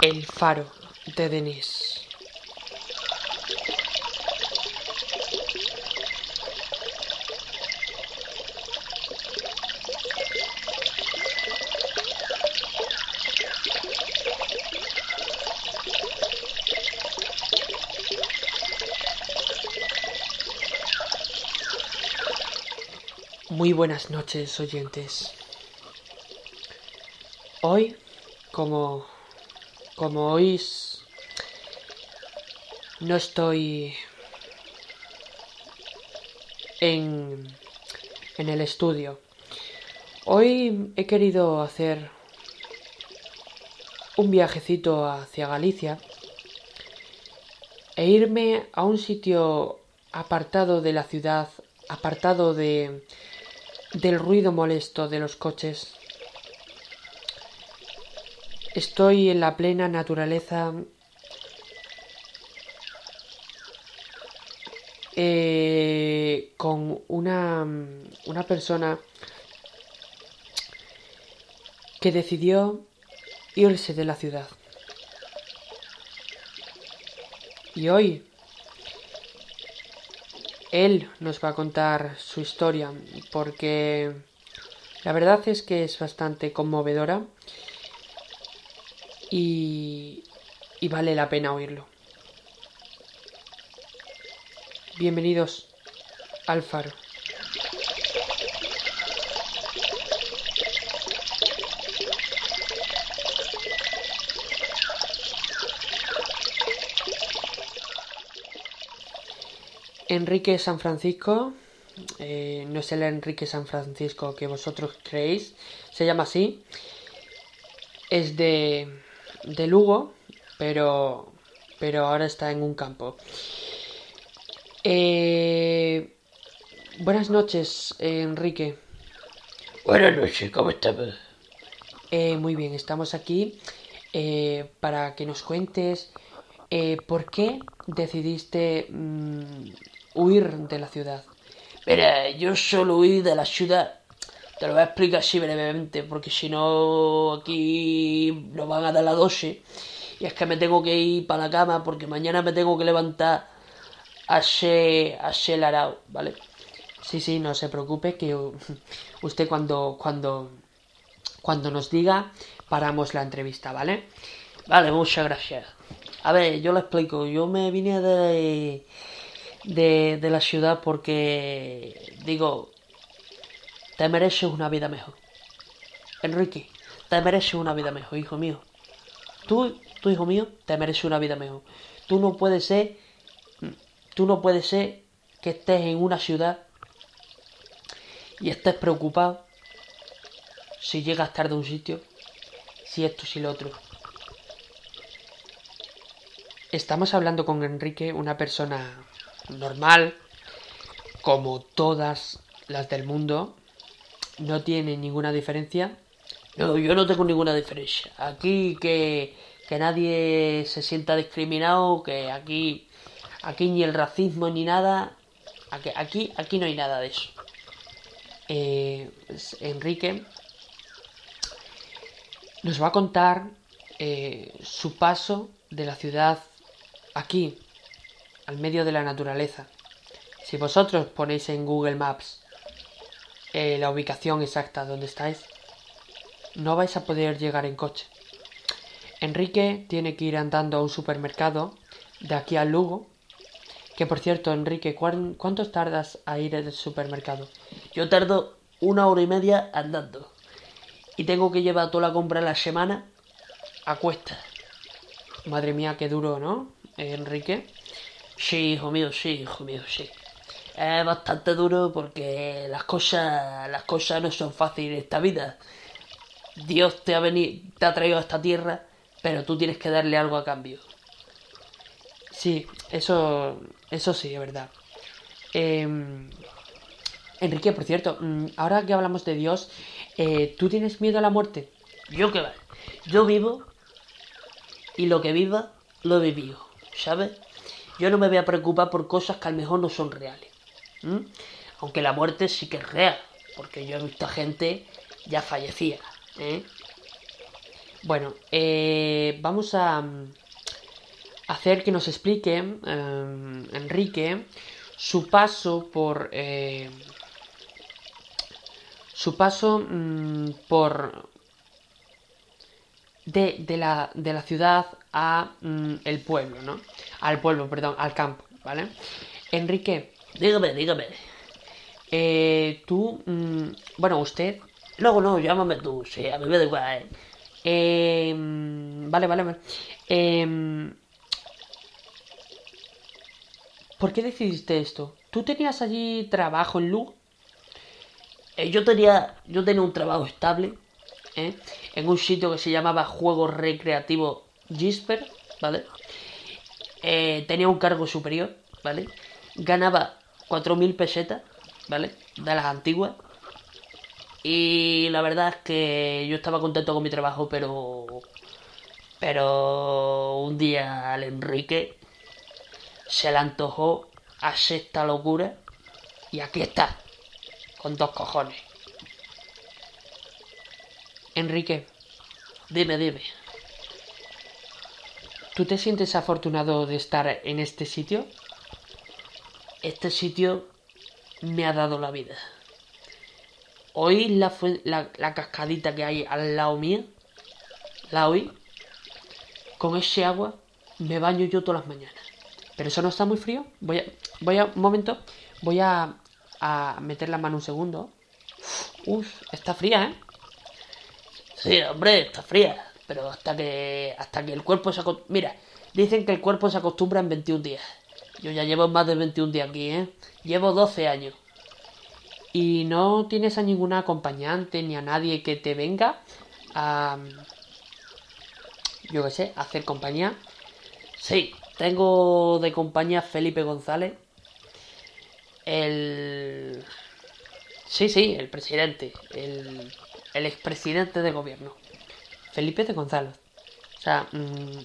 El faro de Denis. Muy buenas noches, oyentes. Hoy, como, como oís, no estoy en, en el estudio. Hoy he querido hacer un viajecito hacia Galicia e irme a un sitio apartado de la ciudad, apartado de del ruido molesto de los coches. Estoy en la plena naturaleza eh, con una, una persona que decidió irse de la ciudad. Y hoy él nos va a contar su historia porque la verdad es que es bastante conmovedora y, y vale la pena oírlo. Bienvenidos al faro. Enrique San Francisco, eh, no es el Enrique San Francisco que vosotros creéis, se llama así, es de, de Lugo, pero, pero ahora está en un campo. Eh, buenas noches, Enrique. Buenas noches, ¿cómo estás? Eh, muy bien, estamos aquí eh, para que nos cuentes eh, por qué decidiste mm, huir de la ciudad. Mira, yo solo huí de la ciudad. Te lo voy a explicar así brevemente, porque si no, aquí nos van a dar la dosis. Y es que me tengo que ir para la cama, porque mañana me tengo que levantar a ser, a ser larao, ¿vale? Sí, sí, no se preocupe, que usted cuando, cuando, cuando nos diga, paramos la entrevista, ¿vale? Vale, muchas gracias. A ver, yo lo explico. Yo me vine de, de, de la ciudad porque, digo, te mereces una vida mejor. Enrique, te mereces una vida mejor, hijo mío. Tú, tú, hijo mío, te mereces una vida mejor. Tú no puedes ser, tú no puedes ser que estés en una ciudad y estés preocupado si llegas tarde a un sitio, si esto, si lo otro. Estamos hablando con Enrique, una persona normal, como todas las del mundo, no tiene ninguna diferencia. Yo no tengo ninguna diferencia. Aquí que, que nadie se sienta discriminado, que aquí, aquí ni el racismo ni nada, aquí, aquí, no hay nada de eso. Eh, Enrique nos va a contar eh, su paso de la ciudad aquí, al medio de la naturaleza. Si vosotros ponéis en Google Maps eh, la ubicación exacta donde estáis, no vais a poder llegar en coche. Enrique tiene que ir andando a un supermercado de aquí al Lugo. Que por cierto, Enrique, ¿cuán- ¿cuánto tardas a ir al supermercado? Yo tardo una hora y media andando. Y tengo que llevar toda la compra a la semana a cuesta. Madre mía, qué duro, ¿no? Enrique. Sí, hijo mío, sí, hijo mío, sí. Es bastante duro porque las cosas, las cosas no son fáciles en esta vida. Dios te ha venido, te ha traído a esta tierra, pero tú tienes que darle algo a cambio. Sí, eso, eso sí, es verdad. Eh, Enrique, por cierto, mm, ahora que hablamos de Dios, eh, ¿tú tienes miedo a la muerte? Yo qué va. Yo vivo y lo que viva lo he vivido, ¿sabes? Yo no me voy a preocupar por cosas que a lo mejor no son reales. Aunque la muerte sí que es real, porque yo he visto a gente ya fallecida, ¿eh? Bueno, eh, vamos a mm, hacer que nos explique em, Enrique su paso por eh, su paso mm, por de, la, de, la, ciudad a mm, el pueblo, ¿no? Al pueblo, perdón, al campo, ¿vale? Enrique. Dígame, dígame. Eh, tú, mm, bueno, usted. No, no, llámame tú, sí, a mí me da igual. Eh. Eh, vale, vale, vale. Eh, ¿Por qué decidiste esto? ¿Tú tenías allí trabajo en Lugo? Eh, yo tenía yo tenía un trabajo estable ¿eh? en un sitio que se llamaba Juegos Recreativos Gisper, ¿vale? Tenía un cargo superior, ¿vale? Ganaba 4.000 pesetas, ¿vale? De las antiguas. Y la verdad es que yo estaba contento con mi trabajo, pero... Pero un día al Enrique se le antojó hacer esta locura y aquí está, con dos cojones. Enrique, dime, dime. ¿Tú te sientes afortunado de estar en este sitio? Este sitio me ha dado la vida. ¿Oís la, la, cascadita que hay al lado mío? ¿La oí? Con ese agua me baño yo todas las mañanas. Pero eso no está muy frío. Voy a, voy a, un momento, voy a meter la mano un segundo. Uf, está fría, ¿eh? Sí, hombre, está fría. Pero hasta que, hasta que el cuerpo se acostumbra... Mira, dicen que el cuerpo se acostumbra en 21 días. Yo ya llevo más de 21 días aquí, ¿eh? Llevo 12 años. ¿Y no tienes a ninguna acompañante ni a nadie que te venga a... Yo qué sé, a hacer compañía? Sí, tengo de compañía Felipe González. El... Sí, sí, el presidente. El el expresidente de gobierno. Felipe de González. O sea, mm,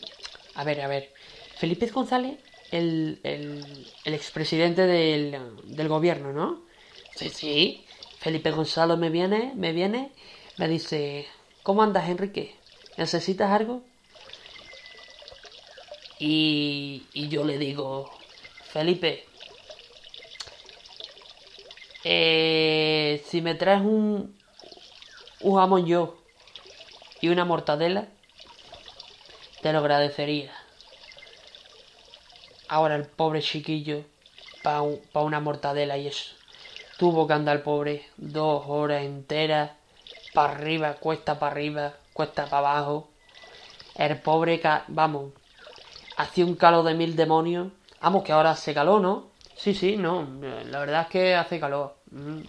a ver, a ver. Felipe González, el, el, expresidente del, del gobierno, ¿no? Sí, sí. Felipe González me viene, me viene, me dice, ¿cómo andas, Enrique? ¿Necesitas algo? Y, y yo le digo, Felipe, eh, si me traes un, un jamón yo y una mortadela, te lo agradecería. Ahora el pobre chiquillo, para una mortadela y eso, tuvo que andar el pobre dos horas enteras, para arriba, cuesta para arriba, cuesta para abajo. El pobre, vamos, hacía un calor de mil demonios. Vamos, que ahora hace calor, ¿no? Sí, sí, no, la verdad es que hace calor. Mm.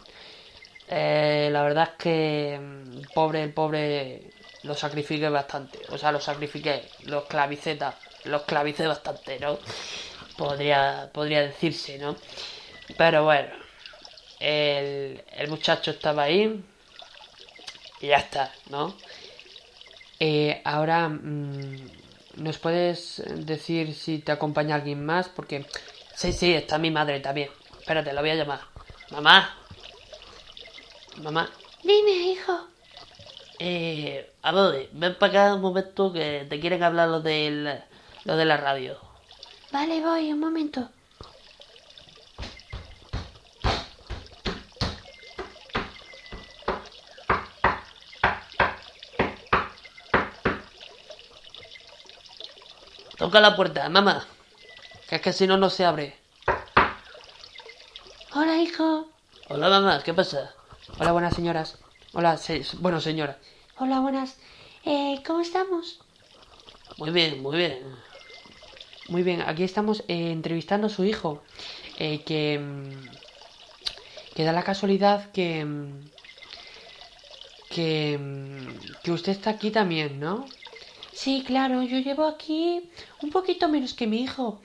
Eh, la verdad es que el mm, pobre, el pobre lo sacrifiqué bastante. O sea, lo sacrifiqué, los clavicetas, los clavicé bastante, ¿no? Podría, podría decirse, ¿no? Pero bueno, el, el muchacho estaba ahí y ya está, ¿no? Eh, ahora, mm, ¿nos puedes decir si te acompaña alguien más? Porque... Sí, sí, está mi madre también. Espérate, la voy a llamar. Mamá, Mamá. Dime, hijo. Eh, a ver, ven para acá un momento que te quieren hablar lo, del, lo de la radio. Vale, voy, un momento. Toca la puerta, mamá. Que es que si no, no se abre. Hola, hijo. Hola, mamá, ¿qué pasa? Hola, buenas señoras. Hola, bueno, señora. Hola, buenas. Eh, ¿Cómo estamos? Muy bien, muy bien. Muy bien, aquí estamos eh, entrevistando a su hijo, eh, que, mm, da la casualidad que, mm, que, mm, que usted está aquí también, ¿no? Sí, claro, yo llevo aquí un poquito menos que mi hijo.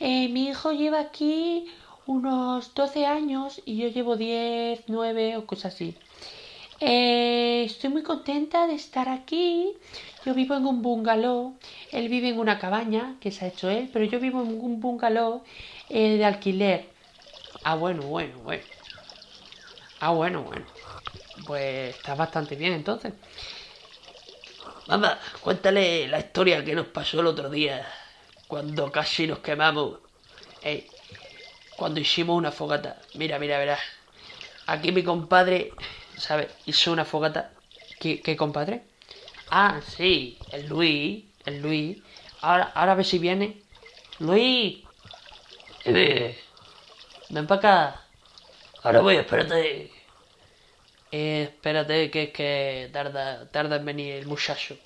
mi hijo lleva aquí unos 12 años y yo llevo 10, 9 o cosas así. Eh, estoy muy contenta de estar aquí. Yo vivo en un bungalow. Él vive en una cabaña que se ha hecho él, pero yo vivo en un bungalow eh, de alquiler. Ah, bueno, bueno, bueno. Ah, bueno, bueno. Pues está bastante bien entonces. Mamá, cuéntale la historia que nos pasó el otro día, cuando casi nos quemamos. Eh, cuando hicimos una fogata. Mira, mira, verás. Aquí mi compadre, ¿sabes? Hizo una fogata. ¿Qué, qué compadre? Ah, sí, el Luis, el Luis. Ahora, ahora a ver si viene. Luis. Eh, ven para acá. Ahora voy, espérate. Eh, espérate, que es que tarda, tarda en venir el muchacho.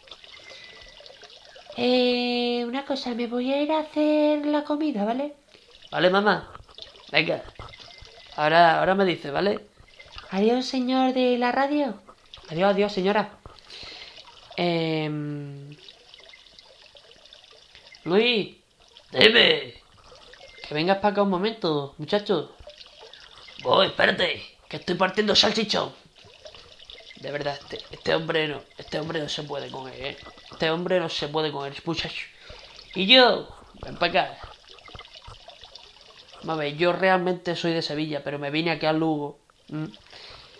Eh, una cosa, me voy a ir a hacer la comida, ¿vale? ¿Vale, mamá? Venga. Ahora, ahora me dice, ¿vale? Adiós, señor de la radio. Adiós, adiós, señora. Em, Luis, dime. que vengas para acá un momento, muchacho. Voy, espérate, que estoy partiendo salchichón. De verdad, este, este hombre no, este hombre no se puede comer, ¿eh? Este hombre no se puede comer, muchacho. Y yo, ven para acá. Mame, yo realmente soy de Sevilla, pero me vine aquí a Lugo. ¿M?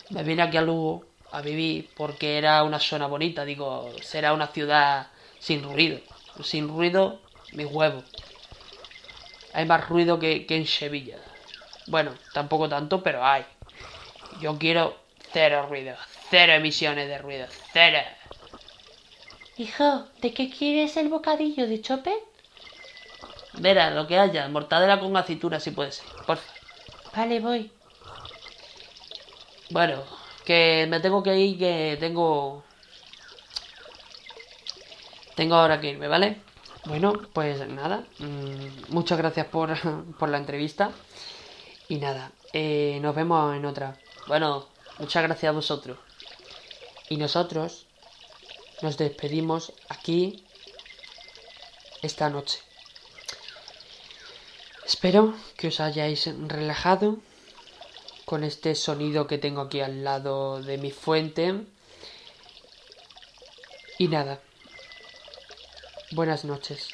Me vine aquí a Lugo a vivir porque era una zona bonita, digo, será una ciudad sin ruido. Sin ruido, mis huevos. Hay más ruido que, que en Sevilla. Bueno, tampoco tanto, pero hay. Yo quiero cero ruido, cero emisiones de ruido, cero. Hijo, ¿de qué quieres el bocadillo de chope? Verá, lo que haya, mortadela con aceituna si puede ser, porfa. Vale, voy. Bueno, que me tengo que ir, que tengo... Tengo ahora que irme, ¿vale? Bueno, pues nada. mm, muchas gracias por, por la entrevista. Y nada, eh, nos vemos en otra. Bueno, muchas gracias a vosotros. Y nosotros nos despedimos aquí esta noche. Espero que os hayáis relajado con este sonido que tengo aquí al lado de mi fuente. Y nada. Buenas noches.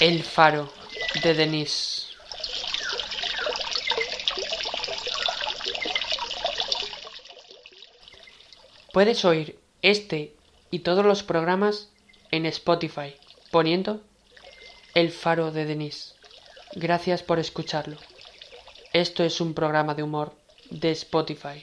El faro de Denise. Puedes oír este y todos los programas en Spotify poniendo El faro de Denise. Gracias por escucharlo. Esto es un programa de humor de Spotify.